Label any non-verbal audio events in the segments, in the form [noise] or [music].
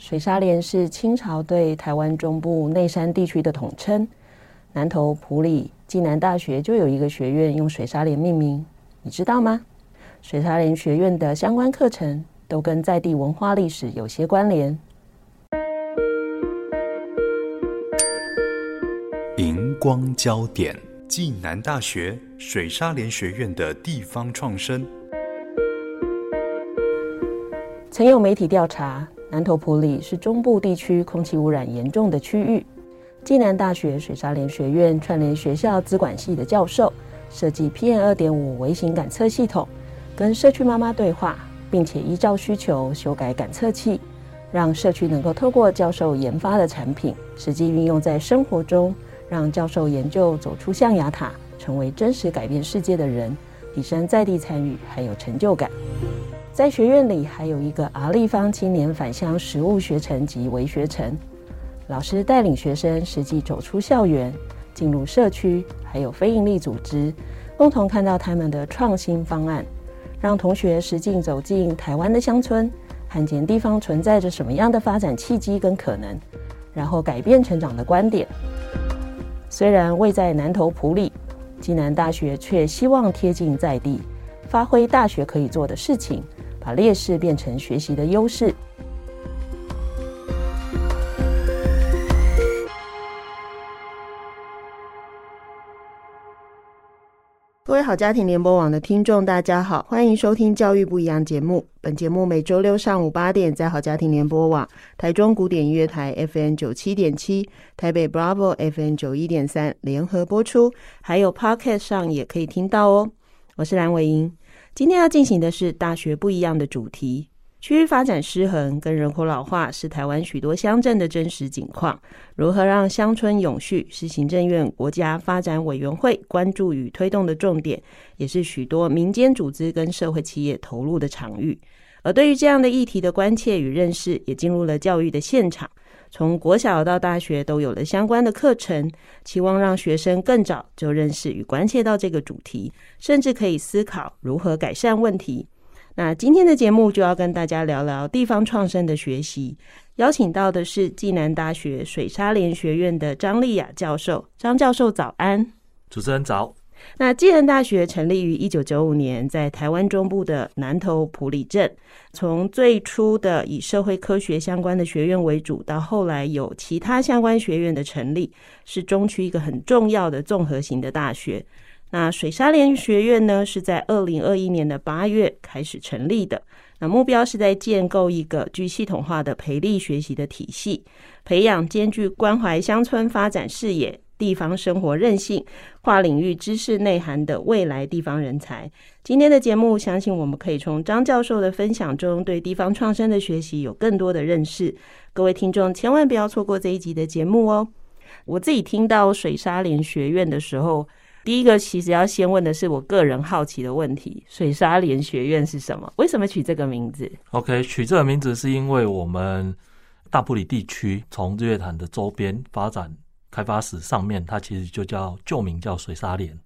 水沙连是清朝对台湾中部内山地区的统称。南投埔里暨南大学就有一个学院用水沙连命名，你知道吗？水沙连学院的相关课程都跟在地文化历史有些关联。荧光焦点：暨南大学水沙连学院的地方创生。曾有媒体调查。南投埔里是中部地区空气污染严重的区域。暨南大学水沙连学院串联学校资管系的教授，设计 PM 二点五微型感测系统，跟社区妈妈对话，并且依照需求修改感测器，让社区能够透过教授研发的产品，实际运用在生活中，让教授研究走出象牙塔，成为真实改变世界的人，提升在地参与还有成就感。在学院里还有一个阿立方青年返乡实务学程及微学程，老师带领学生实际走出校园，进入社区，还有非营利组织，共同看到他们的创新方案，让同学实际走进台湾的乡村，看见地方存在着什么样的发展契机跟可能，然后改变成长的观点。虽然位在南投埔里，暨南大学却希望贴近在地，发挥大学可以做的事情。把劣势变成学习的优势。各位好家庭联播网的听众，大家好，欢迎收听《教育不一样》节目。本节目每周六上午八点在好家庭联播网、台中古典音乐台 FM 九七点七、台北 Bravo FM 九一点三联合播出，还有 Podcast 上也可以听到哦。我是蓝伟莹。今天要进行的是大学不一样的主题，区域发展失衡跟人口老化是台湾许多乡镇的真实景况。如何让乡村永续是行政院国家发展委员会关注与推动的重点，也是许多民间组织跟社会企业投入的场域。而对于这样的议题的关切与认识，也进入了教育的现场。从国小到大学都有了相关的课程，期望让学生更早就认识与关切到这个主题，甚至可以思考如何改善问题。那今天的节目就要跟大家聊聊地方创生的学习，邀请到的是暨南大学水沙连学院的张丽雅教授。张教授早安，主持人早。那暨南大学成立于一九九五年，在台湾中部的南投埔里镇。从最初的以社会科学相关的学院为主，到后来有其他相关学院的成立，是中区一个很重要的综合型的大学。那水沙连学院呢，是在二零二一年的八月开始成立的。那目标是在建构一个具系统化的培力学习的体系，培养兼具关怀乡村发展视野。地方生活韧性、跨领域知识内涵的未来地方人才。今天的节目，相信我们可以从张教授的分享中，对地方创生的学习有更多的认识。各位听众，千万不要错过这一集的节目哦！我自己听到水沙连学院的时候，第一个其实要先问的是我个人好奇的问题：水沙连学院是什么？为什么取这个名字？OK，取这个名字是因为我们大埔里地区从日月潭的周边发展。开发史上面，它其实就叫旧名叫水沙连，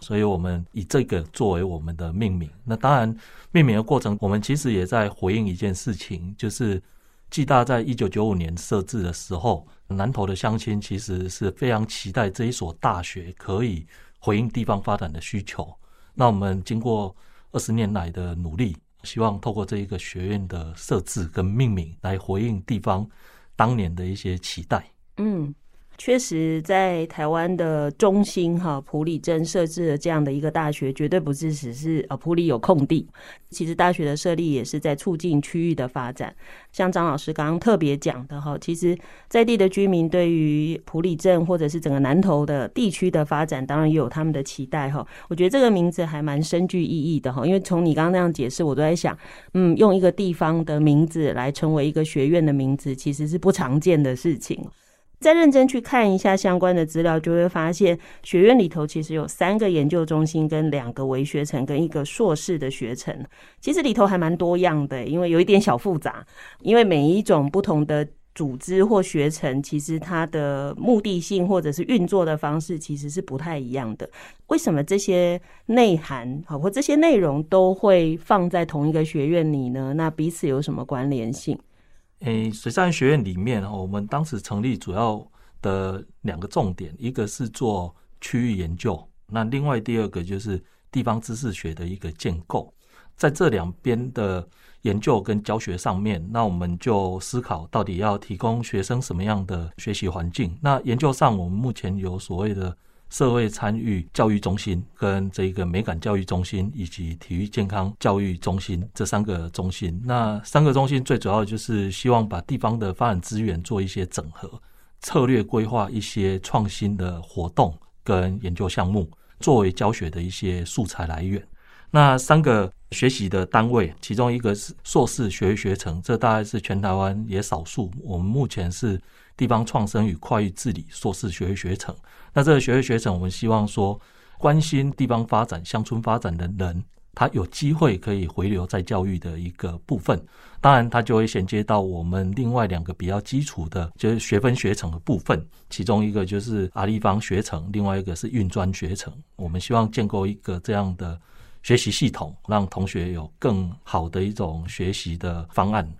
所以我们以这个作为我们的命名。那当然，命名的过程，我们其实也在回应一件事情，就是暨大在一九九五年设置的时候，南投的乡亲其实是非常期待这一所大学可以回应地方发展的需求。那我们经过二十年来的努力，希望透过这一个学院的设置跟命名，来回应地方当年的一些期待。嗯。确实，在台湾的中心哈普里镇设置了这样的一个大学，绝对不是只是啊普里有空地。其实大学的设立也是在促进区域的发展。像张老师刚刚特别讲的哈，其实在地的居民对于普里镇或者是整个南投的地区的发展，当然也有他们的期待哈。我觉得这个名字还蛮深具意义的哈，因为从你刚刚那样解释，我都在想，嗯，用一个地方的名字来成为一个学院的名字，其实是不常见的事情。再认真去看一下相关的资料，就会发现学院里头其实有三个研究中心、跟两个微学程、跟一个硕士的学程。其实里头还蛮多样的，因为有一点小复杂，因为每一种不同的组织或学程，其实它的目的性或者是运作的方式其实是不太一样的。为什么这些内涵好或这些内容都会放在同一个学院里呢？那彼此有什么关联性？诶，水沙连学院里面，我们当时成立主要的两个重点，一个是做区域研究，那另外第二个就是地方知识学的一个建构。在这两边的研究跟教学上面，那我们就思考到底要提供学生什么样的学习环境。那研究上，我们目前有所谓的。社会参与教育中心、跟这个美感教育中心以及体育健康教育中心这三个中心，那三个中心最主要就是希望把地方的发展资源做一些整合，策略规划一些创新的活动跟研究项目，作为教学的一些素材来源。那三个学习的单位，其中一个是硕士学学程，这大概是全台湾也少数。我们目前是地方创生与跨域治理硕士学位学程。那这个学位学程，我们希望说，关心地方发展、乡村发展的人，他有机会可以回流在教育的一个部分。当然，他就会衔接到我们另外两个比较基础的，就是学分学程的部分。其中一个就是阿立方学程，另外一个是运专学程。我们希望建构一个这样的学习系统，让同学有更好的一种学习的方案。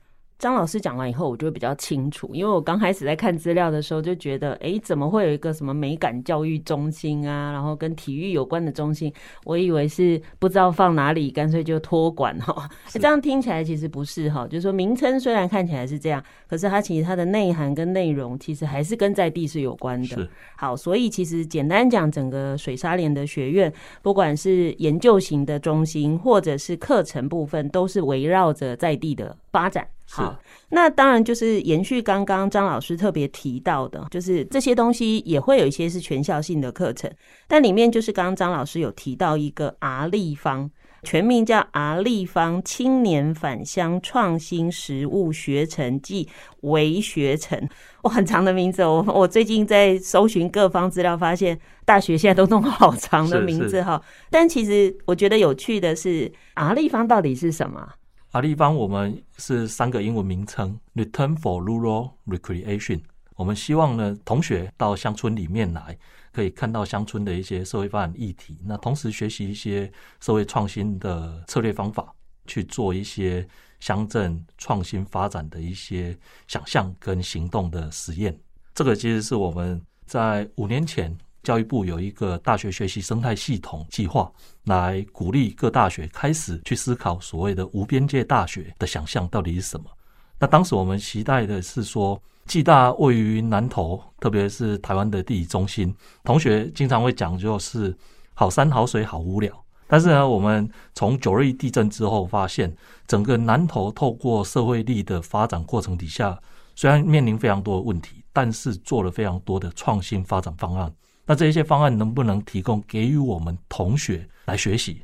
张老师讲完以后，我就会比较清楚，因为我刚开始在看资料的时候就觉得，哎，怎么会有一个什么美感教育中心啊，然后跟体育有关的中心？我以为是不知道放哪里，干脆就托管哈。[laughs] 这样听起来其实不是哈，就是说名称虽然看起来是这样，可是它其实它的内涵跟内容其实还是跟在地是有关的。好，所以其实简单讲，整个水沙连的学院，不管是研究型的中心，或者是课程部分，都是围绕着在地的发展。好，那当然就是延续刚刚张老师特别提到的，就是这些东西也会有一些是全校性的课程，但里面就是刚刚张老师有提到一个 R 立方，全名叫 R 立方青年返乡创新实务学程暨微学程，哇，很长的名字。我我最近在搜寻各方资料，发现大学现在都弄好长的名字哈。但其实我觉得有趣的是，R 立方到底是什么？阿立方，我们是三个英文名称：Return for Rural Recreation。我们希望呢，同学到乡村里面来，可以看到乡村的一些社会发展议题，那同时学习一些社会创新的策略方法，去做一些乡镇创新发展的一些想象跟行动的实验。这个其实是我们在五年前。教育部有一个大学学习生态系统计划，来鼓励各大学开始去思考所谓的无边界大学的想象到底是什么。那当时我们期待的是说，暨大位于南投，特别是台湾的地理中心，同学经常会讲就是好山好水好无聊。但是呢，我们从九二地震之后发现，整个南投透过社会力的发展过程底下，虽然面临非常多的问题，但是做了非常多的创新发展方案。那这一些方案能不能提供给予我们同学来学习？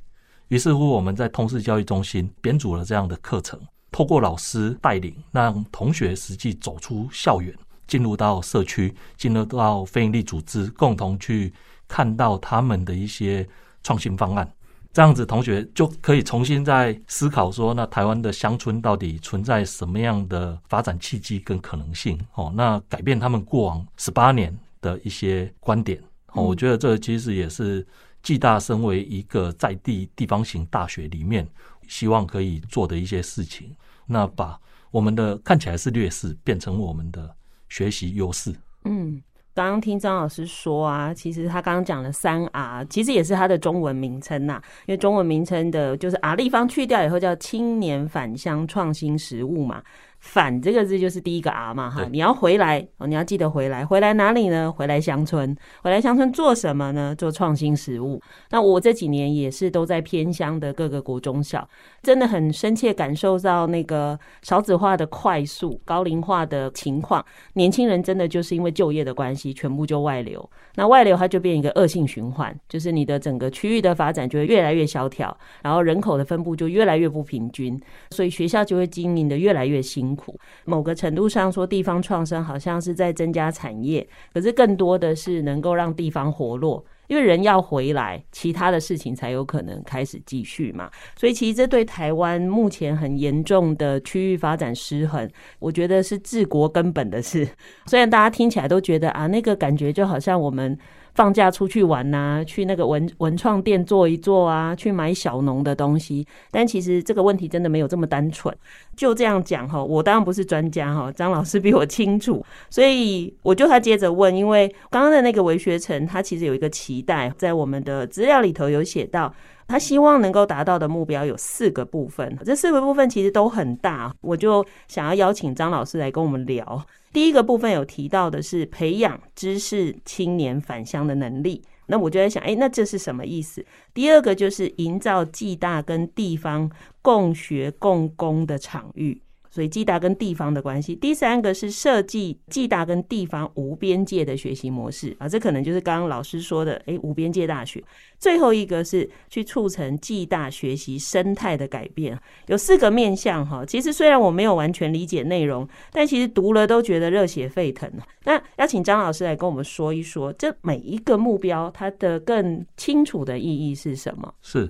于是乎，我们在通识教育中心编组了这样的课程，透过老师带领，让同学实际走出校园，进入到社区，进入到非营利组织，共同去看到他们的一些创新方案。这样子，同学就可以重新再思考说，那台湾的乡村到底存在什么样的发展契机跟可能性？哦，那改变他们过往十八年的一些观点。我觉得这其实也是暨大身为一个在地地方型大学里面，希望可以做的一些事情。那把我们的看起来是劣势，变成我们的学习优势。嗯，刚刚听张老师说啊，其实他刚刚讲了三 R，其实也是他的中文名称呐。因为中文名称的就是 R 立方去掉以后叫青年返乡创新实务嘛。返这个字就是第一个 R 嘛，哈，你要回来哦，你要记得回来，回来哪里呢？回来乡村，回来乡村做什么呢？做创新食物。那我这几年也是都在偏乡的各个国中小，真的很深切感受到那个少子化的快速、高龄化的情况，年轻人真的就是因为就业的关系，全部就外流。那外流它就变一个恶性循环，就是你的整个区域的发展就会越来越萧条，然后人口的分布就越来越不平均，所以学校就会经营的越来越辛辛苦。某个程度上说，地方创生好像是在增加产业，可是更多的是能够让地方活络。因为人要回来，其他的事情才有可能开始继续嘛。所以其实这对台湾目前很严重的区域发展失衡，我觉得是治国根本的事。虽然大家听起来都觉得啊，那个感觉就好像我们。放假出去玩呐、啊，去那个文文创店坐一坐啊，去买小农的东西。但其实这个问题真的没有这么单纯。就这样讲哈，我当然不是专家哈，张老师比我清楚，所以我就他接着问，因为刚刚的那个韦学成，他其实有一个期待，在我们的资料里头有写到，他希望能够达到的目标有四个部分，这四个部分其实都很大，我就想要邀请张老师来跟我们聊。第一个部分有提到的是培养知识青年返乡的能力，那我就在想，哎，那这是什么意思？第二个就是营造暨大跟地方共学共工的场域。所以，暨大跟地方的关系。第三个是设计暨大跟地方无边界的学习模式啊，这可能就是刚刚老师说的，诶，无边界大学。最后一个是去促成暨大学习生态的改变，有四个面向哈。其实虽然我没有完全理解内容，但其实读了都觉得热血沸腾。那要请张老师来跟我们说一说，这每一个目标它的更清楚的意义是什么？是，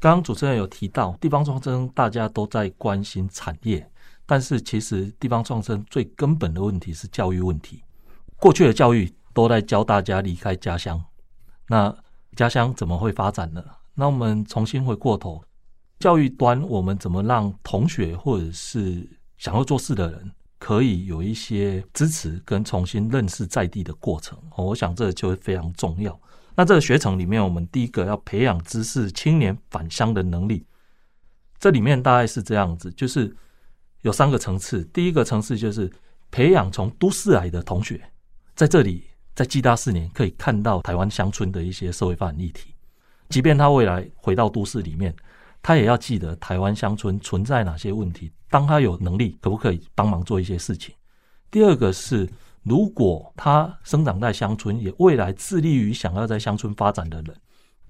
刚刚主持人有提到地方创生，大家都在关心产业。但是，其实地方创生最根本的问题是教育问题。过去的教育都在教大家离开家乡，那家乡怎么会发展呢？那我们重新回过头，教育端我们怎么让同学或者是想要做事的人，可以有一些支持跟重新认识在地的过程？我想这就非常重要。那这个学程里面，我们第一个要培养知识青年返乡的能力。这里面大概是这样子，就是。有三个层次，第一个层次就是培养从都市来的同学，在这里在暨大四年可以看到台湾乡村的一些社会发展议题，即便他未来回到都市里面，他也要记得台湾乡村存在哪些问题，当他有能力，可不可以帮忙做一些事情？第二个是，如果他生长在乡村，也未来致力于想要在乡村发展的人，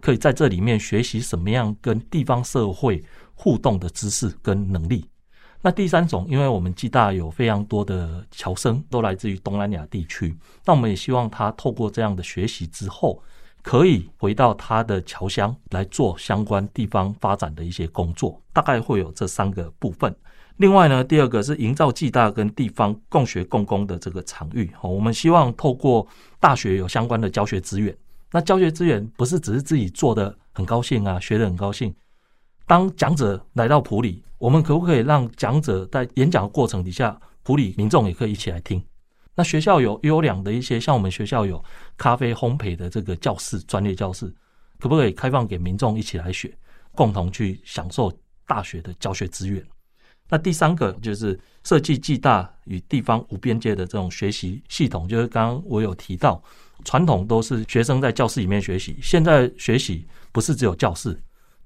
可以在这里面学习什么样跟地方社会互动的知识跟能力。那第三种，因为我们暨大有非常多的侨生都来自于东南亚地区，那我们也希望他透过这样的学习之后，可以回到他的侨乡来做相关地方发展的一些工作，大概会有这三个部分。另外呢，第二个是营造暨大跟地方共学共工的这个场域，我们希望透过大学有相关的教学资源，那教学资源不是只是自己做的很高兴啊，学得很高兴。当讲者来到普里，我们可不可以让讲者在演讲的过程底下，普里民众也可以一起来听？那学校有优良的一些，像我们学校有咖啡烘焙的这个教室，专业教室，可不可以开放给民众一起来学，共同去享受大学的教学资源？那第三个就是设计暨大与地方无边界的这种学习系统，就是刚刚我有提到，传统都是学生在教室里面学习，现在学习不是只有教室。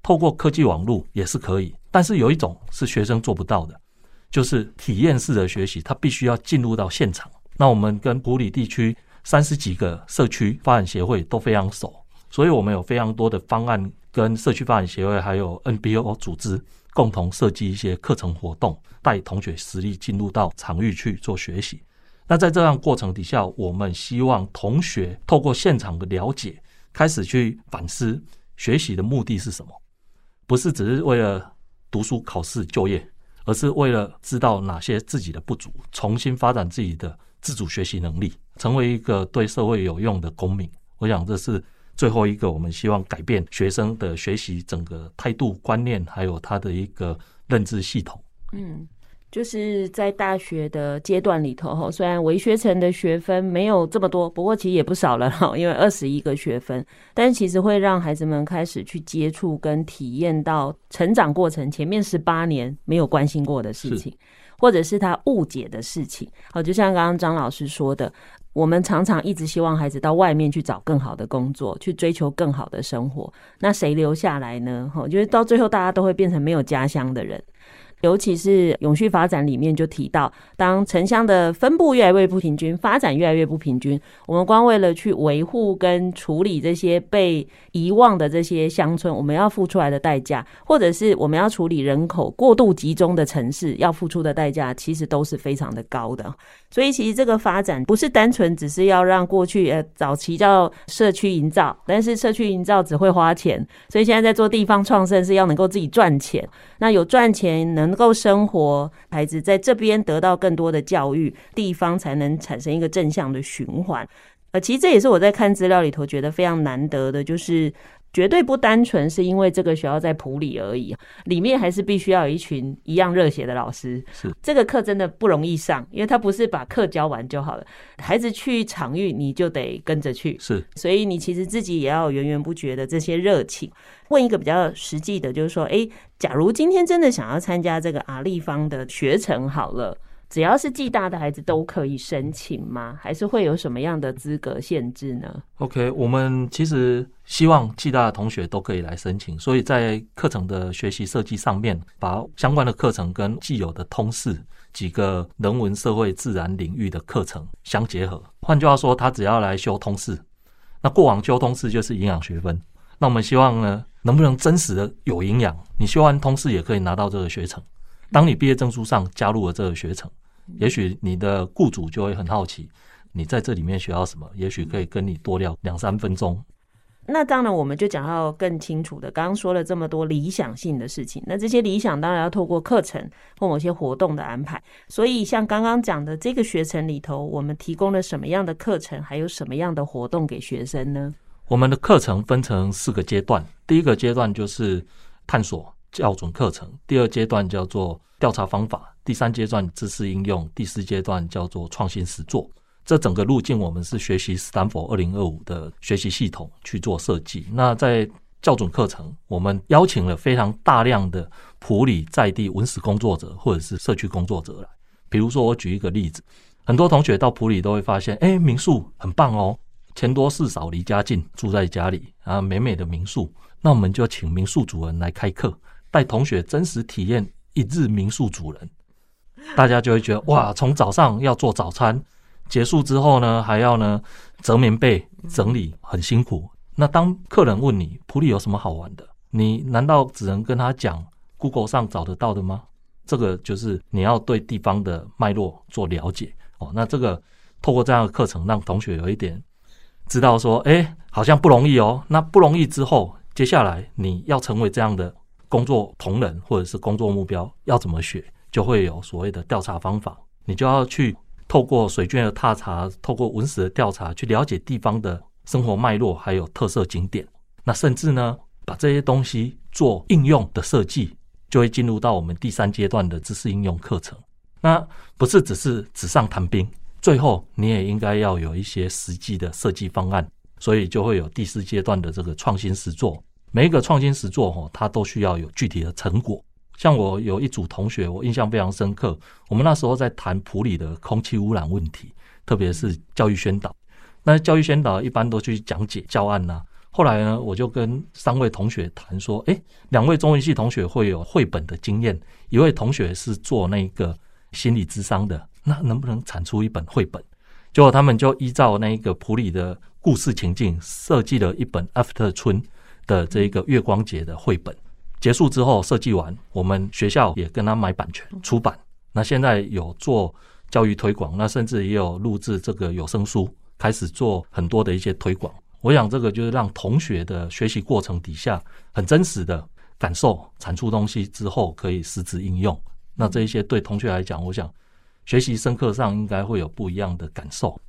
透过科技网络也是可以，但是有一种是学生做不到的，就是体验式的学习，他必须要进入到现场。那我们跟埔里地区三十几个社区发展协会都非常熟，所以我们有非常多的方案跟社区发展协会还有 NPO 组织共同设计一些课程活动，带同学实力进入到场域去做学习。那在这样过程底下，我们希望同学透过现场的了解，开始去反思学习的目的是什么。不是只是为了读书、考试、就业，而是为了知道哪些自己的不足，重新发展自己的自主学习能力，成为一个对社会有用的公民。我想这是最后一个我们希望改变学生的学习整个态度、观念，还有他的一个认知系统。嗯。就是在大学的阶段里头哈，虽然微学程的学分没有这么多，不过其实也不少了哈，因为二十一个学分，但其实会让孩子们开始去接触跟体验到成长过程前面十八年没有关心过的事情，或者是他误解的事情。好，就像刚刚张老师说的，我们常常一直希望孩子到外面去找更好的工作，去追求更好的生活，那谁留下来呢？哈，就是到最后大家都会变成没有家乡的人。尤其是永续发展里面就提到，当城乡的分布越来越不平均，发展越来越不平均，我们光为了去维护跟处理这些被遗忘的这些乡村，我们要付出来的代价，或者是我们要处理人口过度集中的城市要付出的代价，其实都是非常的高的。所以，其实这个发展不是单纯只是要让过去呃早期叫社区营造，但是社区营造只会花钱，所以现在在做地方创生是要能够自己赚钱，那有赚钱能。能够生活，孩子在这边得到更多的教育，地方才能产生一个正向的循环。呃，其实这也是我在看资料里头觉得非常难得的，就是。绝对不单纯是因为这个学校在普里而已，里面还是必须要有一群一样热血的老师。是这个课真的不容易上，因为他不是把课教完就好了，孩子去场域你就得跟着去。是，所以你其实自己也要源源不绝的这些热情。问一个比较实际的，就是说，哎，假如今天真的想要参加这个阿立方的学程，好了。只要是暨大的孩子都可以申请吗？还是会有什么样的资格限制呢？OK，我们其实希望暨大的同学都可以来申请，所以在课程的学习设计上面，把相关的课程跟既有的通识几个人文、社会、自然领域的课程相结合。换句话说，他只要来修通识，那过往修通识就是营养学分。那我们希望呢，能不能真实的有营养？你修完通识也可以拿到这个学程。当你毕业证书上加入了这个学程，也许你的雇主就会很好奇，你在这里面学到什么？也许可以跟你多聊两三分钟。那当然，我们就讲到更清楚的。刚刚说了这么多理想性的事情，那这些理想当然要透过课程或某些活动的安排。所以，像刚刚讲的这个学程里头，我们提供了什么样的课程，还有什么样的活动给学生呢？我们的课程分成四个阶段，第一个阶段就是探索。校准课程，第二阶段叫做调查方法，第三阶段知识应用，第四阶段叫做创新实作。这整个路径我们是学习斯坦福二零二五的学习系统去做设计。那在校准课程，我们邀请了非常大量的普里在地文史工作者或者是社区工作者来。比如说，我举一个例子，很多同学到普里都会发现，哎，民宿很棒哦，钱多事少，离家近，住在家里啊，美美的民宿。那我们就请民宿主人来开课。带同学真实体验一日民宿主人，大家就会觉得哇，从早上要做早餐，结束之后呢，还要呢折棉被、整理，很辛苦。那当客人问你普里有什么好玩的，你难道只能跟他讲 Google 上找得到的吗？这个就是你要对地方的脉络做了解哦。那这个透过这样的课程，让同学有一点知道说，哎，好像不容易哦。那不容易之后，接下来你要成为这样的。工作同仁或者是工作目标要怎么学，就会有所谓的调查方法。你就要去透过水卷的踏查，透过文史的调查，去了解地方的生活脉络，还有特色景点。那甚至呢，把这些东西做应用的设计，就会进入到我们第三阶段的知识应用课程。那不是只是纸上谈兵，最后你也应该要有一些实际的设计方案。所以就会有第四阶段的这个创新实作。每一个创新实作哈，它都需要有具体的成果。像我有一组同学，我印象非常深刻。我们那时候在谈普里的空气污染问题，特别是教育宣导。那教育宣导一般都去讲解教案呐。后来呢，我就跟三位同学谈说，诶，两位中文系同学会有绘本的经验，一位同学是做那个心理咨商的，那能不能产出一本绘本？结果他们就依照那个普里的故事情境，设计了一本 After 村。的这一个月光节的绘本结束之后，设计完，我们学校也跟他买版权出版。那现在有做教育推广，那甚至也有录制这个有声书，开始做很多的一些推广。我想这个就是让同学的学习过程底下很真实的感受，产出东西之后可以实质应用。那这一些对同学来讲，我想学习深刻上应该会有不一样的感受。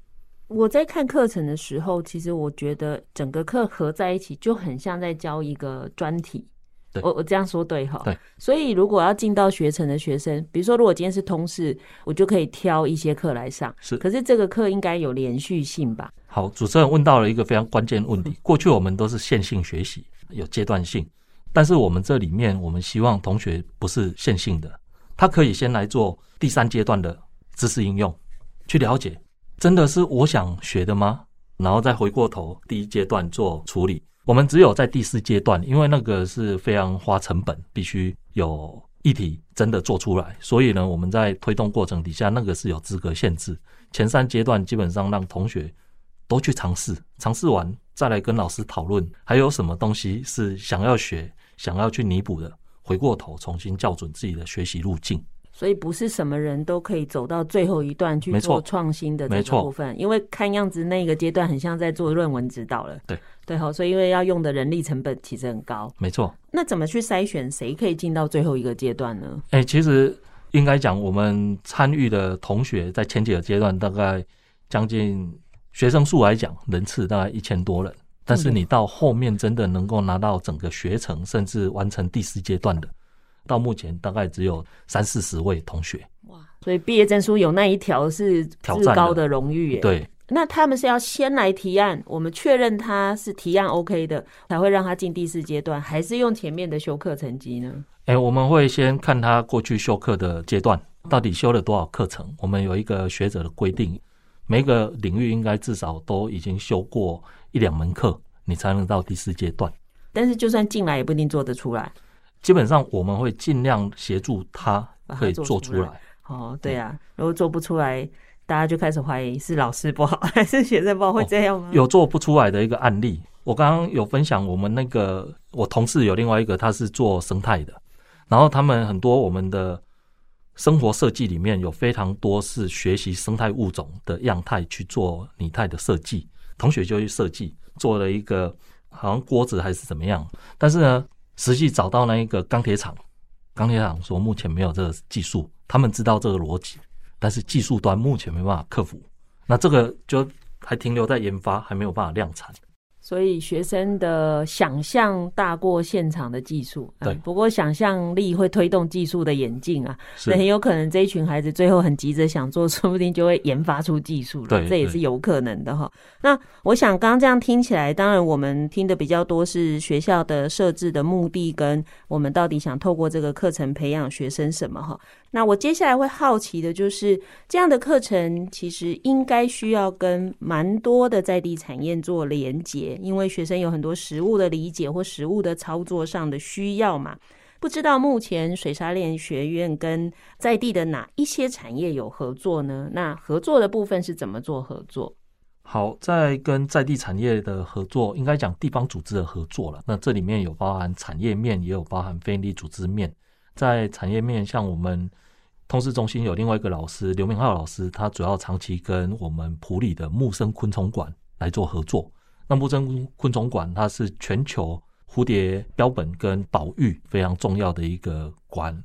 我在看课程的时候，其实我觉得整个课合在一起就很像在教一个专题。对，我我这样说对哈？对。所以如果要进到学程的学生，比如说如果今天是通识，我就可以挑一些课来上。是。可是这个课应该有连续性吧？好，主持人问到了一个非常关键问题。过去我们都是线性学习，有阶段性，但是我们这里面，我们希望同学不是线性的，他可以先来做第三阶段的知识应用，去了解。真的是我想学的吗？然后再回过头，第一阶段做处理。我们只有在第四阶段，因为那个是非常花成本，必须有议题真的做出来。所以呢，我们在推动过程底下，那个是有资格限制。前三阶段基本上让同学都去尝试，尝试完再来跟老师讨论，还有什么东西是想要学、想要去弥补的，回过头重新校准自己的学习路径。所以不是什么人都可以走到最后一段去做创新的这个部分，因为看样子那个阶段很像在做论文指导了。对对好，所以因为要用的人力成本其实很高。没错。那怎么去筛选谁可以进到最后一个阶段呢？哎、欸，其实应该讲，我们参与的同学在前几个阶段大概将近学生数来讲人次大概一千多人，但是你到后面真的能够拿到整个学程，甚至完成第四阶段的。到目前大概只有三四十位同学，哇！所以毕业证书有那一条是至高的荣誉耶。对，那他们是要先来提案，我们确认他是提案 OK 的，才会让他进第四阶段，还是用前面的修课成绩呢？哎、欸，我们会先看他过去修课的阶段到底修了多少课程。我们有一个学者的规定，每个领域应该至少都已经修过一两门课，你才能到第四阶段。但是就算进来，也不一定做得出来。基本上我们会尽量协助他可以做出来。哦，对啊，如果做不出来，大家就开始怀疑是老师不好还是学生不好，会这样吗？有做不出来的一个案例，我刚刚有分享，我们那个我同事有另外一个，他是做生态的，然后他们很多我们的生活设计里面有非常多是学习生态物种的样态去做拟态的设计，同学就去设计做了一个好像锅子还是怎么样，但是呢。实际找到那一个钢铁厂，钢铁厂说目前没有这个技术，他们知道这个逻辑，但是技术端目前没办法克服，那这个就还停留在研发，还没有办法量产。所以学生的想象大过现场的技术，对。不过想象力会推动技术的演进啊，那很有可能这一群孩子最后很急着想做，说不定就会研发出技术了。对，这也是有可能的哈。那我想刚刚这样听起来，当然我们听的比较多是学校的设置的目的，跟我们到底想透过这个课程培养学生什么哈。那我接下来会好奇的就是，这样的课程其实应该需要跟蛮多的在地产业做连结，因为学生有很多实物的理解或实物的操作上的需要嘛。不知道目前水沙连学院跟在地的哪一些产业有合作呢？那合作的部分是怎么做合作？好，在跟在地产业的合作，应该讲地方组织的合作了。那这里面有包含产业面，也有包含非营利组织面。在产业面，像我们通识中心有另外一个老师刘明浩老师，他主要长期跟我们埔里的木生昆虫馆来做合作。那木真昆虫馆它是全球蝴蝶标本跟保育非常重要的一个馆，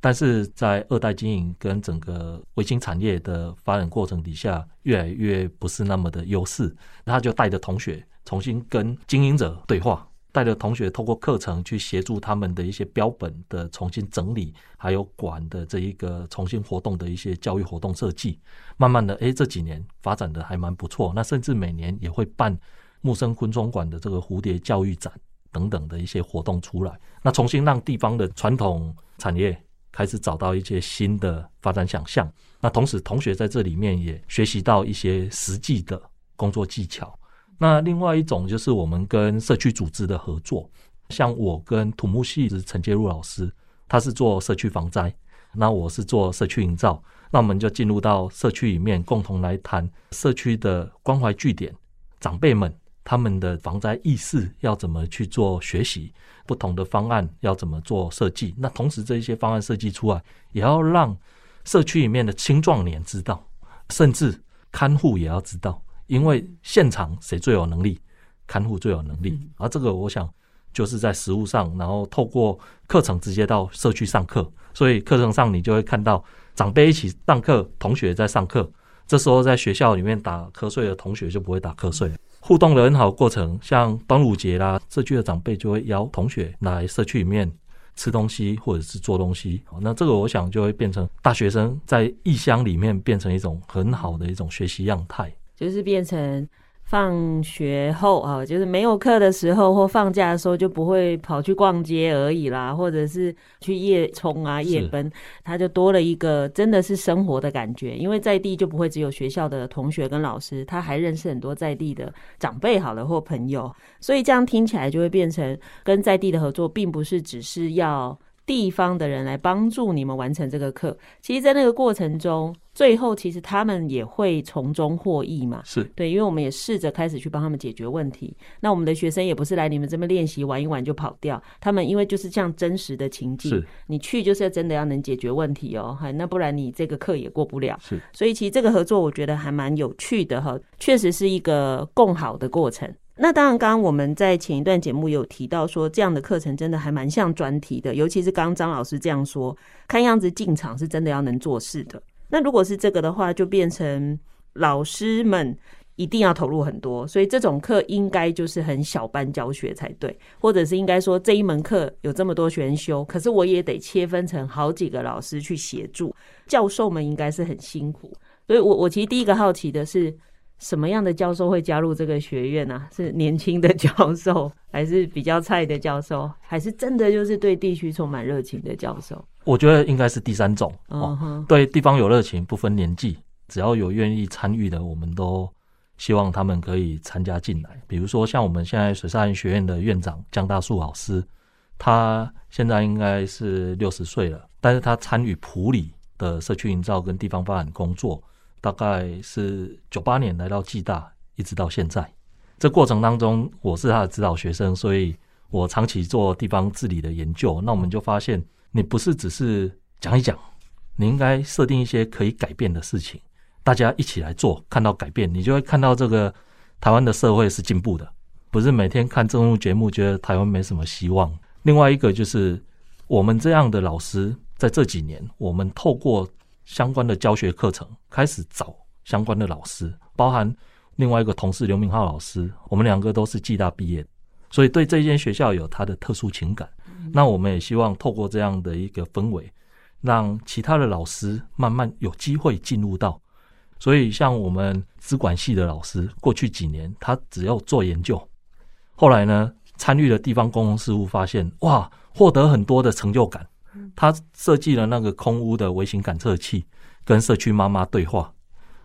但是在二代经营跟整个微型产业的发展过程底下，越来越不是那么的优势。他就带着同学重新跟经营者对话。带着同学透过课程去协助他们的一些标本的重新整理，还有馆的这一个重新活动的一些教育活动设计，慢慢的，哎，这几年发展的还蛮不错。那甚至每年也会办木生昆虫馆的这个蝴蝶教育展等等的一些活动出来，那重新让地方的传统产业开始找到一些新的发展想象。那同时，同学在这里面也学习到一些实际的工作技巧。那另外一种就是我们跟社区组织的合作，像我跟土木系的陈介入老师，他是做社区防灾，那我是做社区营造，那我们就进入到社区里面，共同来谈社区的关怀据点，长辈们他们的防灾意识要怎么去做学习，不同的方案要怎么做设计，那同时这一些方案设计出来，也要让社区里面的青壮年知道，甚至看护也要知道。因为现场谁最有能力，看护最有能力，而这个我想就是在实务上，然后透过课程直接到社区上课，所以课程上你就会看到长辈一起上课，同学在上课，这时候在学校里面打瞌睡的同学就不会打瞌睡了，互动的很好过程，像端午节啦，社区的长辈就会邀同学来社区里面吃东西或者是做东西，那这个我想就会变成大学生在异乡里面变成一种很好的一种学习样态。就是变成放学后啊，就是没有课的时候或放假的时候，就不会跑去逛街而已啦，或者是去夜冲啊、夜奔，他就多了一个真的是生活的感觉。因为在地就不会只有学校的同学跟老师，他还认识很多在地的长辈好了或朋友，所以这样听起来就会变成跟在地的合作，并不是只是要地方的人来帮助你们完成这个课。其实，在那个过程中，最后其实他们也会从中获益嘛。是对，因为我们也试着开始去帮他们解决问题。那我们的学生也不是来你们这边练习玩一玩就跑掉，他们因为就是这样真实的情境，是你去就是要真的要能解决问题哦，哈，那不然你这个课也过不了。是，所以其实这个合作我觉得还蛮有趣的哈，确实是一个共好的过程。那当然，刚刚我们在前一段节目有提到说，这样的课程真的还蛮像专题的，尤其是刚刚张老师这样说，看样子进场是真的要能做事的。那如果是这个的话，就变成老师们一定要投入很多，所以这种课应该就是很小班教学才对，或者是应该说这一门课有这么多选修，可是我也得切分成好几个老师去协助，教授们应该是很辛苦。所以我我其实第一个好奇的是。什么样的教授会加入这个学院呢、啊？是年轻的教授，[laughs] 还是比较菜的教授，还是真的就是对地区充满热情的教授？我觉得应该是第三种。哦，uh huh. 对地方有热情，不分年纪，只要有愿意参与的，我们都希望他们可以参加进来。比如说，像我们现在水沙连学院的院长江大树老师，他现在应该是六十岁了，但是他参与普里的社区营造跟地方发展工作。大概是九八年来到暨大，一直到现在。这过程当中，我是他的指导学生，所以我长期做地方治理的研究。那我们就发现，你不是只是讲一讲，你应该设定一些可以改变的事情，大家一起来做，看到改变，你就会看到这个台湾的社会是进步的，不是每天看政务节目觉得台湾没什么希望。另外一个就是，我们这样的老师在这几年，我们透过。相关的教学课程开始找相关的老师，包含另外一个同事刘明浩老师，我们两个都是暨大毕业，所以对这间学校有他的特殊情感。那我们也希望透过这样的一个氛围，让其他的老师慢慢有机会进入到。所以像我们资管系的老师，过去几年他只要做研究，后来呢参与了地方公共事务，发现哇，获得很多的成就感。他设计了那个空屋的微型感测器，跟社区妈妈对话，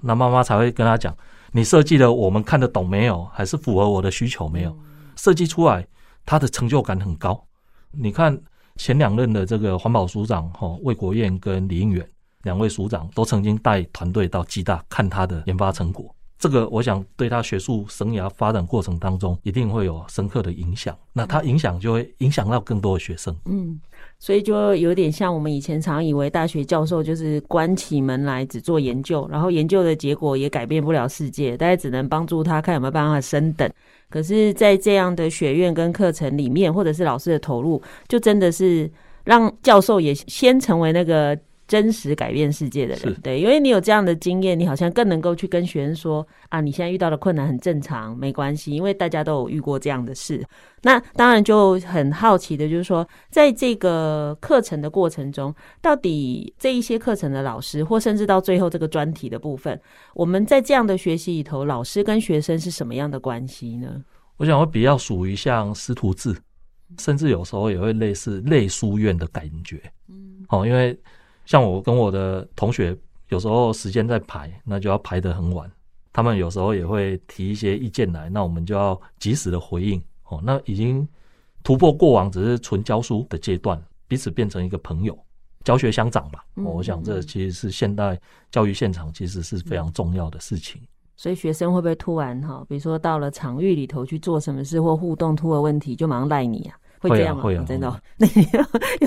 那妈妈才会跟他讲：“你设计的我们看得懂没有？还是符合我的需求没有？”设计出来，他的成就感很高。你看前两任的这个环保署长哈魏国燕跟李应远两位署长，都曾经带团队到暨大看他的研发成果。这个我想对他学术生涯发展过程当中一定会有深刻的影响。那他影响就会影响到更多的学生。嗯。所以就有点像我们以前常以为大学教授就是关起门来只做研究，然后研究的结果也改变不了世界，大家只能帮助他看有没有办法升等。可是，在这样的学院跟课程里面，或者是老师的投入，就真的是让教授也先成为那个。真实改变世界的人，对，因为你有这样的经验，你好像更能够去跟学生说啊，你现在遇到的困难很正常，没关系，因为大家都有遇过这样的事。那当然就很好奇的就是说，在这个课程的过程中，到底这一些课程的老师，或甚至到最后这个专题的部分，我们在这样的学习里头，老师跟学生是什么样的关系呢？我想会比较属于像师徒制，甚至有时候也会类似类书院的感觉。嗯，好，因为。像我跟我的同学，有时候时间在排，那就要排得很晚。他们有时候也会提一些意见来，那我们就要及时的回应。哦，那已经突破过往只是纯教书的阶段，彼此变成一个朋友，教学相长吧。我想这其实是现代教育现场其实是非常重要的事情。所以学生会不会突然哈，比如说到了场域里头去做什么事或互动出了问题，就马上赖你啊？会这样吗？真的、喔。[laughs] 那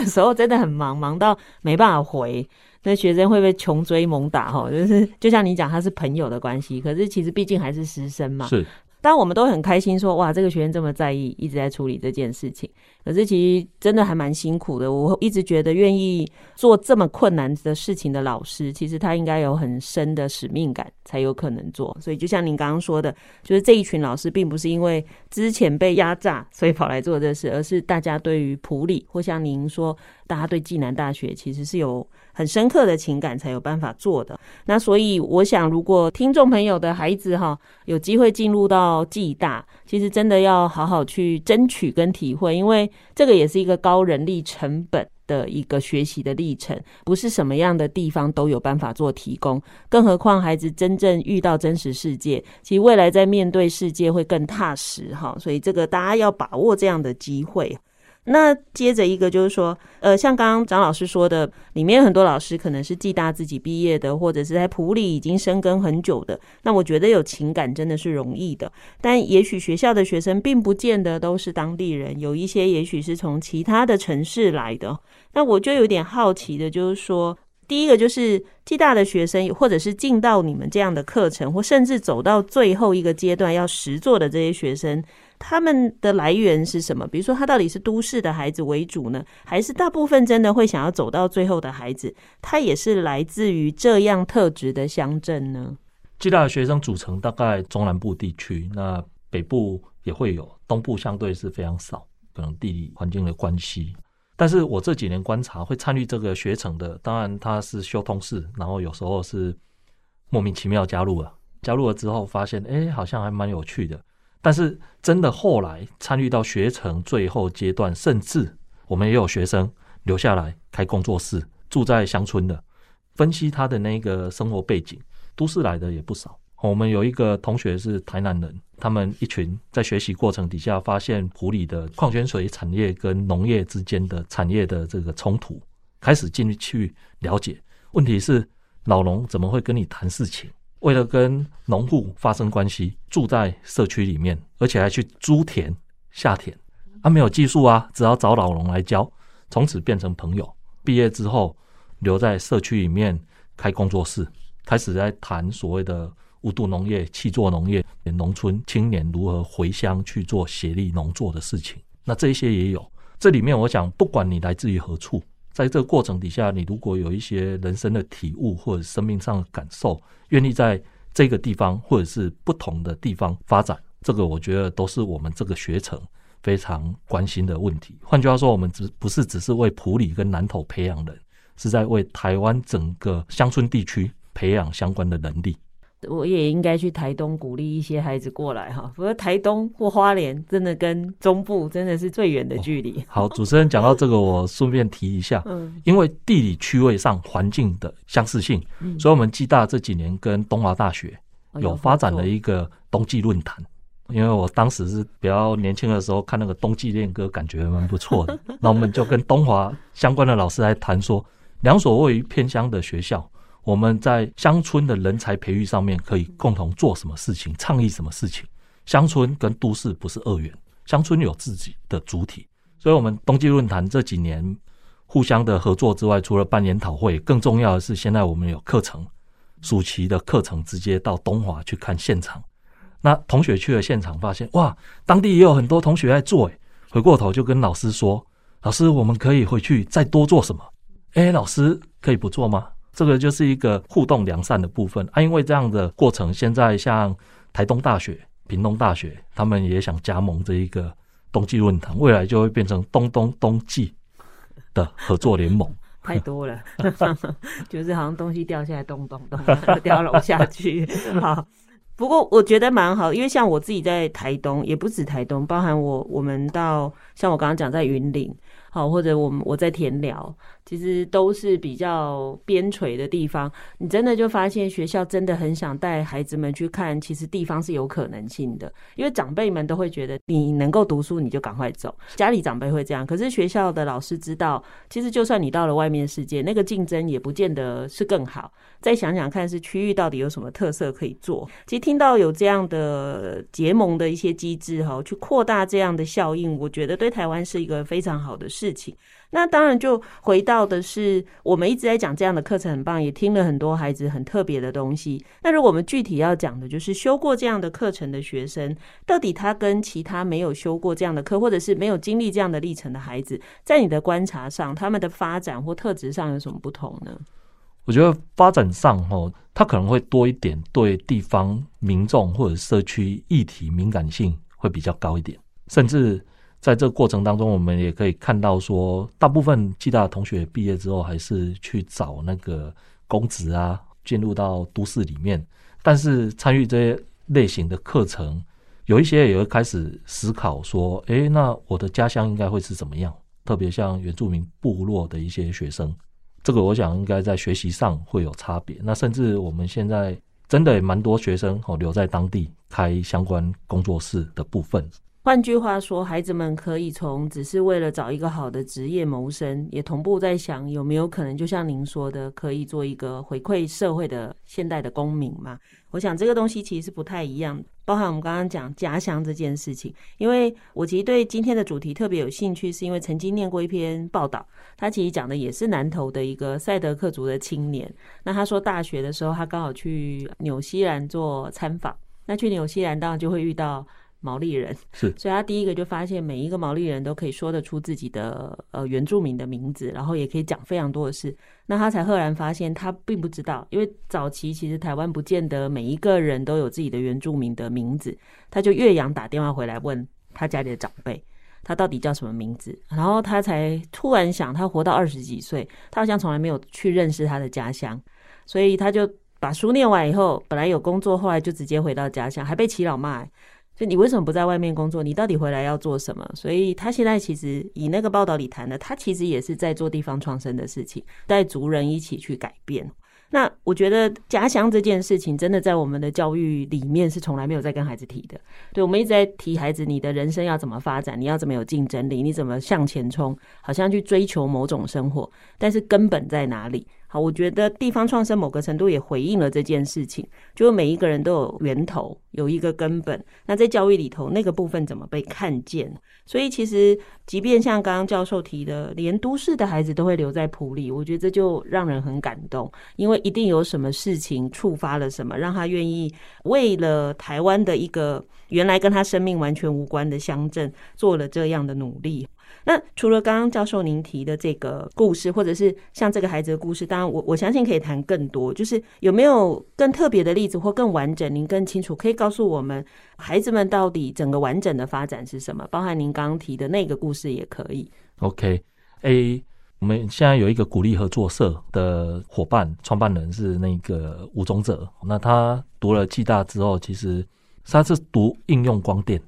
有时候真的很忙，忙到没办法回。那学生会不会穷追猛打？哈，就是就像你讲，他是朋友的关系，可是其实毕竟还是师生嘛。是。当我们都很开心说，哇，这个学生这么在意，一直在处理这件事情。可是其实真的还蛮辛苦的。我一直觉得，愿意做这么困难的事情的老师，其实他应该有很深的使命感，才有可能做。所以就像您刚刚说的，就是这一群老师，并不是因为之前被压榨，所以跑来做这事，而是大家对于普里，或像您说，大家对暨南大学其实是有。很深刻的情感才有办法做的。那所以我想，如果听众朋友的孩子哈有机会进入到要暨大，其实真的要好好去争取跟体会，因为这个也是一个高人力成本的一个学习的历程，不是什么样的地方都有办法做提供。更何况孩子真正遇到真实世界，其实未来在面对世界会更踏实哈。所以这个大家要把握这样的机会。那接着一个就是说，呃，像刚刚张老师说的，里面很多老师可能是暨大自己毕业的，或者是在普里已经深耕很久的。那我觉得有情感真的是容易的，但也许学校的学生并不见得都是当地人，有一些也许是从其他的城市来的。那我就有点好奇的，就是说。第一个就是暨大的学生，或者是进到你们这样的课程，或甚至走到最后一个阶段要实做的这些学生，他们的来源是什么？比如说，他到底是都市的孩子为主呢，还是大部分真的会想要走到最后的孩子，他也是来自于这样特质的乡镇呢？暨大的学生组成大概中南部地区，那北部也会有，东部相对是非常少，可能地理环境的关系。但是我这几年观察，会参与这个学程的，当然他是修通识，然后有时候是莫名其妙加入了，加入了之后发现，哎，好像还蛮有趣的。但是真的后来参与到学程最后阶段，甚至我们也有学生留下来开工作室，住在乡村的，分析他的那个生活背景，都市来的也不少。我们有一个同学是台南人，他们一群在学习过程底下发现埔里的矿泉水产业跟农业之间的产业的这个冲突，开始进去了解。问题是老农怎么会跟你谈事情？为了跟农户发生关系，住在社区里面，而且还去租田下田，他、没有技术啊，只要找老农来教，从此变成朋友。毕业之后留在社区里面开工作室，开始在谈所谓的。无度农业、气作农业，农村青年如何回乡去做协力农作的事情？那这些也有。这里面，我想，不管你来自于何处，在这个过程底下，你如果有一些人生的体悟或者生命上的感受，愿意在这个地方或者是不同的地方发展，这个我觉得都是我们这个学程非常关心的问题。换句话说，我们只不是只是为埔里跟南投培养人，是在为台湾整个乡村地区培养相关的能力。我也应该去台东鼓励一些孩子过来哈，不过台东或花莲真的跟中部真的是最远的距离。好，主持人讲到这个，我顺便提一下，嗯，因为地理区位上环境的相似性，所以我们暨大这几年跟东华大学有发展了一个冬季论坛。因为我当时是比较年轻的时候看那个冬季恋歌，感觉蛮不错的。[laughs] 那我们就跟东华相关的老师来谈说，两所位于偏乡的学校。我们在乡村的人才培育上面可以共同做什么事情，倡议什么事情？乡村跟都市不是二元，乡村有自己的主体，所以，我们冬季论坛这几年互相的合作之外，除了办研讨会，更重要的是，现在我们有课程，暑期的课程直接到东华去看现场。那同学去了现场，发现哇，当地也有很多同学在做，诶，回过头就跟老师说：“老师，我们可以回去再多做什么？”诶，老师可以不做吗？这个就是一个互动良善的部分啊，因为这样的过程，现在像台东大学、屏东大学，他们也想加盟这一个冬季论坛，未来就会变成东东冬季的合作联盟。太多了，[laughs] 就是好像东西掉下来，咚咚咚，掉楼下去。[laughs] 好，不过我觉得蛮好，因为像我自己在台东，也不止台东，包含我我们到像我刚刚讲在云林。好，或者我们我在田寮，其实都是比较边陲的地方。你真的就发现学校真的很想带孩子们去看，其实地方是有可能性的。因为长辈们都会觉得你能够读书，你就赶快走。家里长辈会这样，可是学校的老师知道，其实就算你到了外面世界，那个竞争也不见得是更好。再想想看，是区域到底有什么特色可以做？其实听到有这样的结盟的一些机制，哈，去扩大这样的效应，我觉得对台湾是一个非常好的事。情，那当然就回到的是，我们一直在讲这样的课程很棒，也听了很多孩子很特别的东西。那如果我们具体要讲的，就是修过这样的课程的学生，到底他跟其他没有修过这样的课，或者是没有经历这样的历程的孩子，在你的观察上，他们的发展或特质上有什么不同呢？我觉得发展上，哦，他可能会多一点对地方民众或者社区议题敏感性会比较高一点，甚至。在这个过程当中，我们也可以看到说，大部分暨大的同学毕业之后，还是去找那个公职啊，进入到都市里面。但是参与这些类型的课程，有一些也会开始思考说，诶，那我的家乡应该会是怎么样？特别像原住民部落的一些学生，这个我想应该在学习上会有差别。那甚至我们现在真的也蛮多学生哦留在当地开相关工作室的部分。换句话说，孩子们可以从只是为了找一个好的职业谋生，也同步在想有没有可能，就像您说的，可以做一个回馈社会的现代的公民嘛？我想这个东西其实是不太一样的。包含我们刚刚讲家乡这件事情，因为我其实对今天的主题特别有兴趣，是因为曾经念过一篇报道，他其实讲的也是南投的一个赛德克族的青年。那他说大学的时候，他刚好去纽西兰做参访，那去纽西兰当然就会遇到。毛利人是，所以他第一个就发现每一个毛利人都可以说得出自己的呃原住民的名字，然后也可以讲非常多的事。那他才赫然发现，他并不知道，因为早期其实台湾不见得每一个人都有自己的原住民的名字。他就岳阳打电话回来问他家里的长辈，他到底叫什么名字，然后他才突然想，他活到二十几岁，他好像从来没有去认识他的家乡，所以他就把书念完以后，本来有工作，后来就直接回到家乡，还被齐老骂。就你为什么不在外面工作？你到底回来要做什么？所以他现在其实以那个报道里谈的，他其实也是在做地方创生的事情，带族人一起去改变。那我觉得家乡这件事情，真的在我们的教育里面是从来没有在跟孩子提的。对，我们一直在提孩子，你的人生要怎么发展？你要怎么有竞争力？你怎么向前冲？好像去追求某种生活，但是根本在哪里？好，我觉得地方创生某个程度也回应了这件事情，就是每一个人都有源头，有一个根本。那在教育里头，那个部分怎么被看见？所以其实，即便像刚刚教授提的，连都市的孩子都会留在埔里，我觉得这就让人很感动，因为一定有什么事情触发了什么，让他愿意为了台湾的一个原来跟他生命完全无关的乡镇，做了这样的努力。那除了刚刚教授您提的这个故事，或者是像这个孩子的故事，当然我我相信可以谈更多。就是有没有更特别的例子或更完整？您更清楚可以告诉我们，孩子们到底整个完整的发展是什么？包含您刚刚提的那个故事也可以。OK，A，我们现在有一个鼓励合作社的伙伴，创办人是那个吴宗哲。那他读了暨大之后，其实他是读应用光电。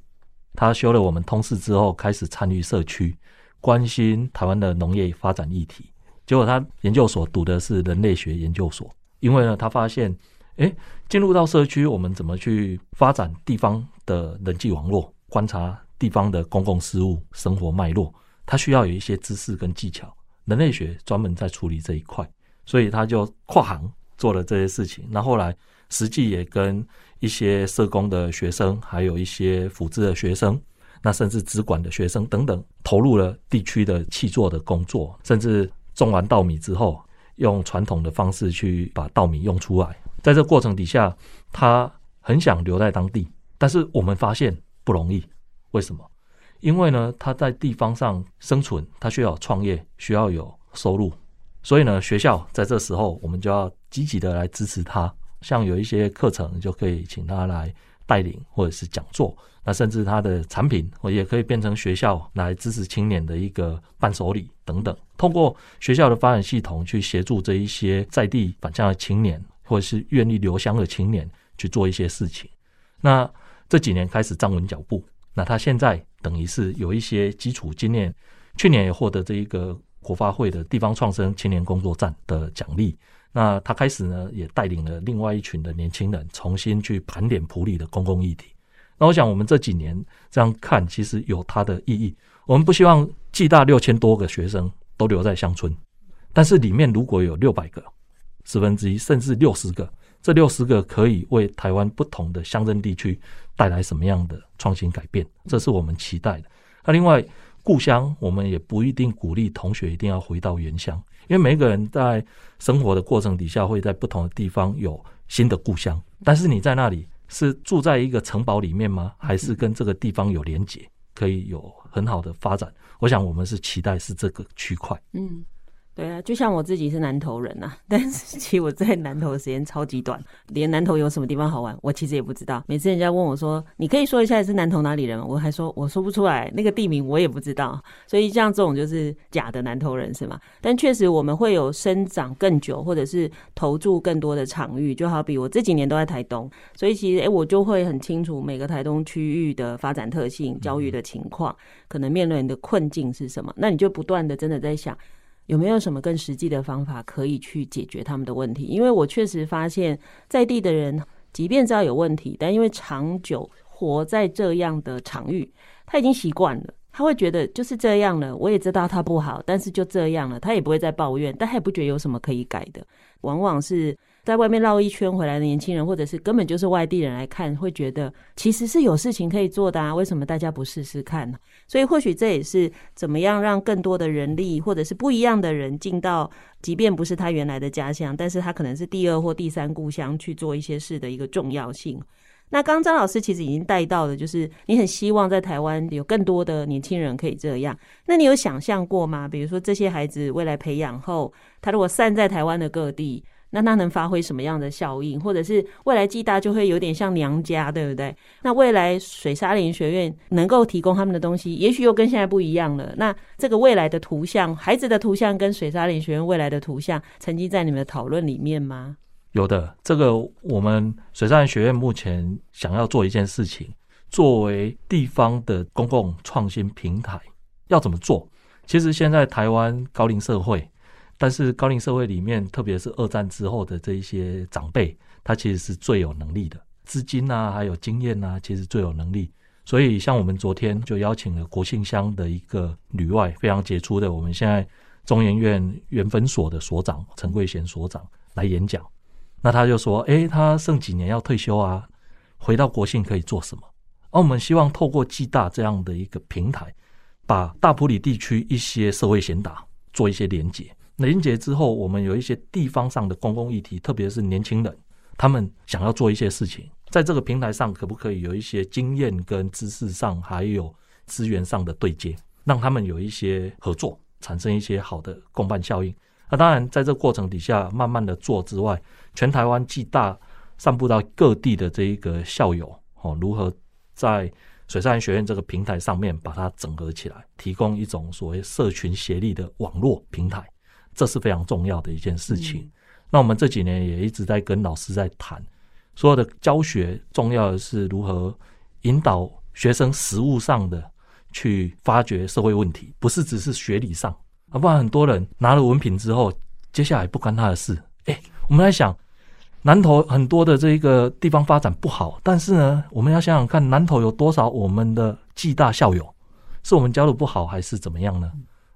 他修了我们通识之后，开始参与社区，关心台湾的农业发展议题。结果他研究所读的是人类学研究所，因为呢，他发现，诶，进入到社区，我们怎么去发展地方的人际网络，观察地方的公共事务、生活脉络，他需要有一些知识跟技巧。人类学专门在处理这一块，所以他就跨行做了这些事情。那后来实际也跟。一些社工的学生，还有一些辅咨的学生，那甚至资管的学生等等，投入了地区的契作的工作，甚至种完稻米之后，用传统的方式去把稻米用出来。在这过程底下，他很想留在当地，但是我们发现不容易。为什么？因为呢，他在地方上生存，他需要创业，需要有收入，所以呢，学校在这时候，我们就要积极的来支持他。像有一些课程就可以请他来带领，或者是讲座，那甚至他的产品，我也可以变成学校来支持青年的一个伴手礼等等。通过学校的发展系统去协助这一些在地返乡的青年，或者是愿意留乡的青年去做一些事情。那这几年开始站稳脚步，那他现在等于是有一些基础经验，去年也获得这一个国发会的地方创生青年工作站的奖励。那他开始呢，也带领了另外一群的年轻人，重新去盘点埔里的公共议题。那我想，我们这几年这样看，其实有它的意义。我们不希望暨大六千多个学生都留在乡村，但是里面如果有六百个、十分之一，甚至六十个，这六十个可以为台湾不同的乡镇地区带来什么样的创新改变？这是我们期待的。那另外，故乡我们也不一定鼓励同学一定要回到原乡。因为每个人在生活的过程底下，会在不同的地方有新的故乡。但是你在那里是住在一个城堡里面吗？还是跟这个地方有连结，可以有很好的发展？我想我们是期待是这个区块。嗯。对啊，就像我自己是南投人呐、啊，[laughs] 但是其实我在南投的时间超级短，连南投有什么地方好玩，我其实也不知道。每次人家问我说：“你可以说一下你是南投哪里人吗？”我还说我说不出来，那个地名我也不知道。所以像这种就是假的南投人是吗？但确实我们会有生长更久，或者是投注更多的场域。就好比我这几年都在台东，所以其实诶我就会很清楚每个台东区域的发展特性、教育的情况，可能面临的困境是什么。那你就不断的真的在想。有没有什么更实际的方法可以去解决他们的问题？因为我确实发现，在地的人即便知道有问题，但因为长久活在这样的场域，他已经习惯了，他会觉得就是这样了。我也知道他不好，但是就这样了，他也不会再抱怨，但他也不觉得有什么可以改的。往往是在外面绕一圈回来的年轻人，或者是根本就是外地人来看，会觉得其实是有事情可以做的啊，为什么大家不试试看呢？所以或许这也是怎么样让更多的人力，或者是不一样的人进到，即便不是他原来的家乡，但是他可能是第二或第三故乡去做一些事的一个重要性。那刚刚张老师其实已经带到的，就是你很希望在台湾有更多的年轻人可以这样。那你有想象过吗？比如说这些孩子未来培养后，他如果散在台湾的各地，那他能发挥什么样的效应？或者是未来暨大就会有点像娘家，对不对？那未来水沙林学院能够提供他们的东西，也许又跟现在不一样了。那这个未来的图像，孩子的图像跟水沙林学院未来的图像，曾经在你们的讨论里面吗？有的，这个我们水沙联学院目前想要做一件事情，作为地方的公共创新平台，要怎么做？其实现在台湾高龄社会，但是高龄社会里面，特别是二战之后的这一些长辈，他其实是最有能力的，资金啊，还有经验啊，其实最有能力。所以像我们昨天就邀请了国姓乡的一个旅外非常杰出的，我们现在中研院原分所的所长陈贵贤所长来演讲。那他就说：“诶，他剩几年要退休啊？回到国姓可以做什么？而我们希望透过暨大这样的一个平台，把大埔里地区一些社会贤达做一些连结。连结之后，我们有一些地方上的公共议题，特别是年轻人，他们想要做一些事情，在这个平台上，可不可以有一些经验跟知识上，还有资源上的对接，让他们有一些合作，产生一些好的共办效应？那当然，在这过程底下，慢慢的做之外。”全台湾暨大散布到各地的这一个校友哦，如何在水上学院这个平台上面把它整合起来，提供一种所谓社群协力的网络平台，这是非常重要的一件事情。那我们这几年也一直在跟老师在谈，所有的教学重要的是如何引导学生实物上的去发掘社会问题，不是只是学理上啊，不然很多人拿了文凭之后，接下来不关他的事，哎。我们在想，南投很多的这一个地方发展不好，但是呢，我们要想想看，南投有多少我们的暨大校友，是我们教的不好，还是怎么样呢？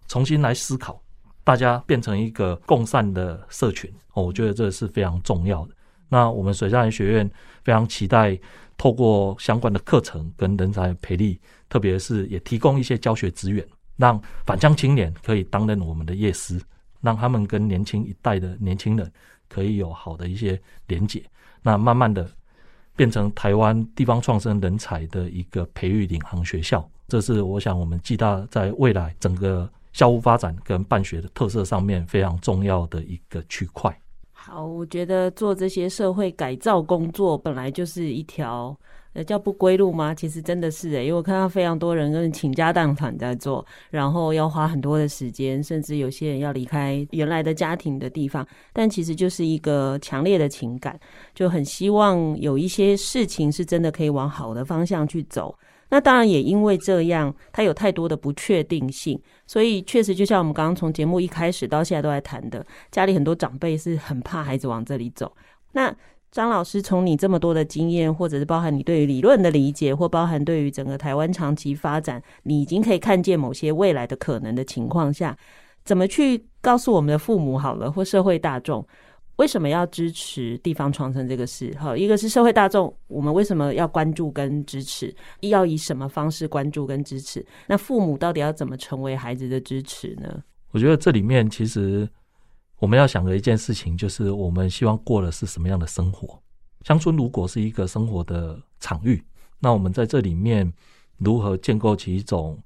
重新来思考，大家变成一个共善的社群，哦，我觉得这是非常重要的。那我们水上学院非常期待透过相关的课程跟人才培力，特别是也提供一些教学资源，让返乡青年可以担任我们的业师，让他们跟年轻一代的年轻人。可以有好的一些连结，那慢慢的变成台湾地方创生人才的一个培育领航学校，这是我想我们暨大在未来整个校务发展跟办学的特色上面非常重要的一个区块。好，我觉得做这些社会改造工作本来就是一条呃。叫不归路吗？其实真的是诶，因为我看到非常多人跟倾家荡产在做，然后要花很多的时间，甚至有些人要离开原来的家庭的地方。但其实就是一个强烈的情感，就很希望有一些事情是真的可以往好的方向去走。那当然也因为这样，它有太多的不确定性，所以确实就像我们刚刚从节目一开始到现在都在谈的，家里很多长辈是很怕孩子往这里走。那张老师，从你这么多的经验，或者是包含你对于理论的理解，或包含对于整个台湾长期发展，你已经可以看见某些未来的可能的情况下，怎么去告诉我们的父母好了，或社会大众，为什么要支持地方创生这个事？好，一个是社会大众，我们为什么要关注跟支持？要以什么方式关注跟支持？那父母到底要怎么成为孩子的支持呢？我觉得这里面其实。我们要想的一件事情，就是我们希望过的是什么样的生活。乡村如果是一个生活的场域，那我们在这里面如何建构起一种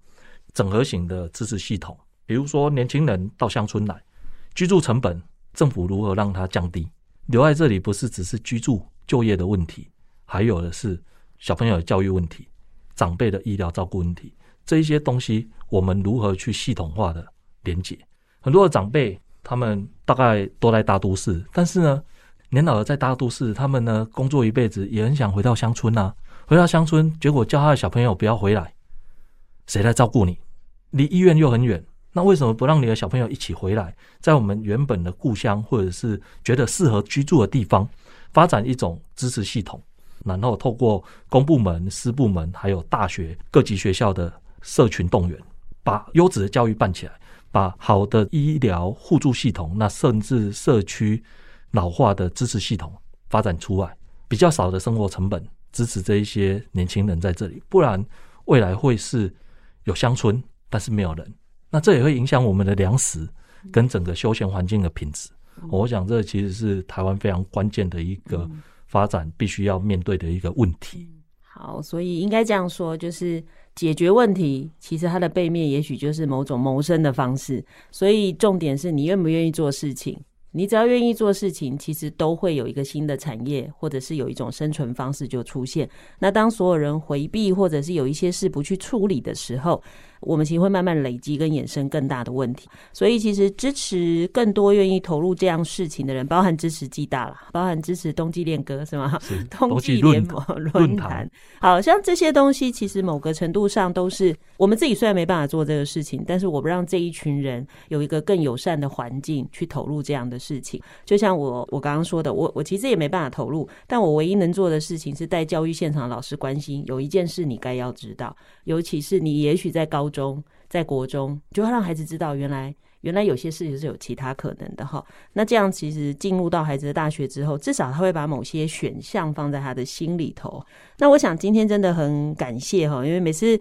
整合型的支持系统？比如说，年轻人到乡村来，居住成本，政府如何让它降低？留在这里不是只是居住、就业的问题，还有的是小朋友的教育问题、长辈的医疗照顾问题。这一些东西，我们如何去系统化的连接？很多的长辈。他们大概都在大都市，但是呢，年老的在大都市，他们呢工作一辈子，也很想回到乡村呐。回到乡村，结果叫他的小朋友不要回来，谁来照顾你？离医院又很远，那为什么不让你的小朋友一起回来，在我们原本的故乡，或者是觉得适合居住的地方，发展一种支持系统？然后透过公部门、私部门，还有大学各级学校的社群动员，把优质的教育办起来，把好的医疗互助系统，那甚至社区老化的支持系统发展出来，比较少的生活成本支持这一些年轻人在这里，不然未来会是有乡村，但是没有人，那这也会影响我们的粮食跟整个休闲环境的品质。我想这其实是台湾非常关键的一个。发展必须要面对的一个问题。好，所以应该这样说，就是解决问题，其实它的背面也许就是某种谋生的方式。所以重点是你愿不愿意做事情。你只要愿意做事情，其实都会有一个新的产业，或者是有一种生存方式就出现。那当所有人回避，或者是有一些事不去处理的时候，我们其实会慢慢累积跟衍生更大的问题，所以其实支持更多愿意投入这样事情的人，包含支持暨大啦，包含支持冬季恋歌是吗？是 [laughs] 冬季联盟论坛，好像这些东西其实某个程度上都是我们自己虽然没办法做这个事情，但是我不让这一群人有一个更友善的环境去投入这样的事情。就像我我刚刚说的，我我其实也没办法投入，但我唯一能做的事情是带教育现场的老师关心，有一件事你该要知道，尤其是你也许在高。中在国中，就会让孩子知道，原来原来有些事情是有其他可能的哈。那这样其实进入到孩子的大学之后，至少他会把某些选项放在他的心里头。那我想今天真的很感谢哈，因为每次。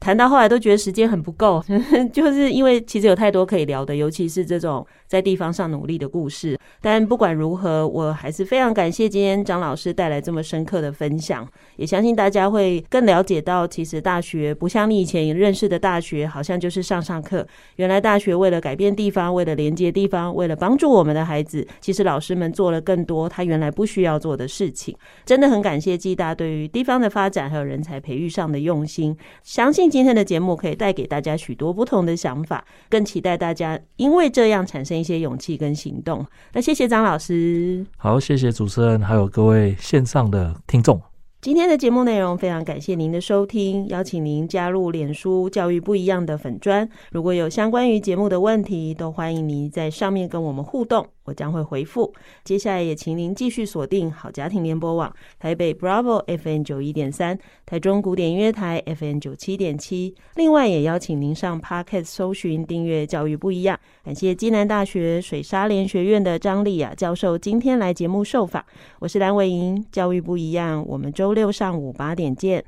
谈到后来都觉得时间很不够，[laughs] 就是因为其实有太多可以聊的，尤其是这种在地方上努力的故事。但不管如何，我还是非常感谢今天张老师带来这么深刻的分享，也相信大家会更了解到，其实大学不像你以前认识的大学，好像就是上上课。原来大学为了改变地方，为了连接地方，为了帮助我们的孩子，其实老师们做了更多他原来不需要做的事情。真的很感谢暨大对于地方的发展还有人才培育上的用心，相信。今天的节目可以带给大家许多不同的想法，更期待大家因为这样产生一些勇气跟行动。那谢谢张老师，好，谢谢主持人，还有各位线上的听众。今天的节目内容非常感谢您的收听，邀请您加入脸书教育不一样的粉专。如果有相关于节目的问题，都欢迎您在上面跟我们互动，我将会回复。接下来也请您继续锁定好家庭联播网台北 Bravo FM 九一点三，台中古典音乐台 FM 九七点七。另外也邀请您上 Podcast 搜寻订阅教育不一样。感谢暨南大学水沙联学院的张丽雅教授今天来节目受访。我是蓝伟莹，教育不一样，我们。周六上午八点见。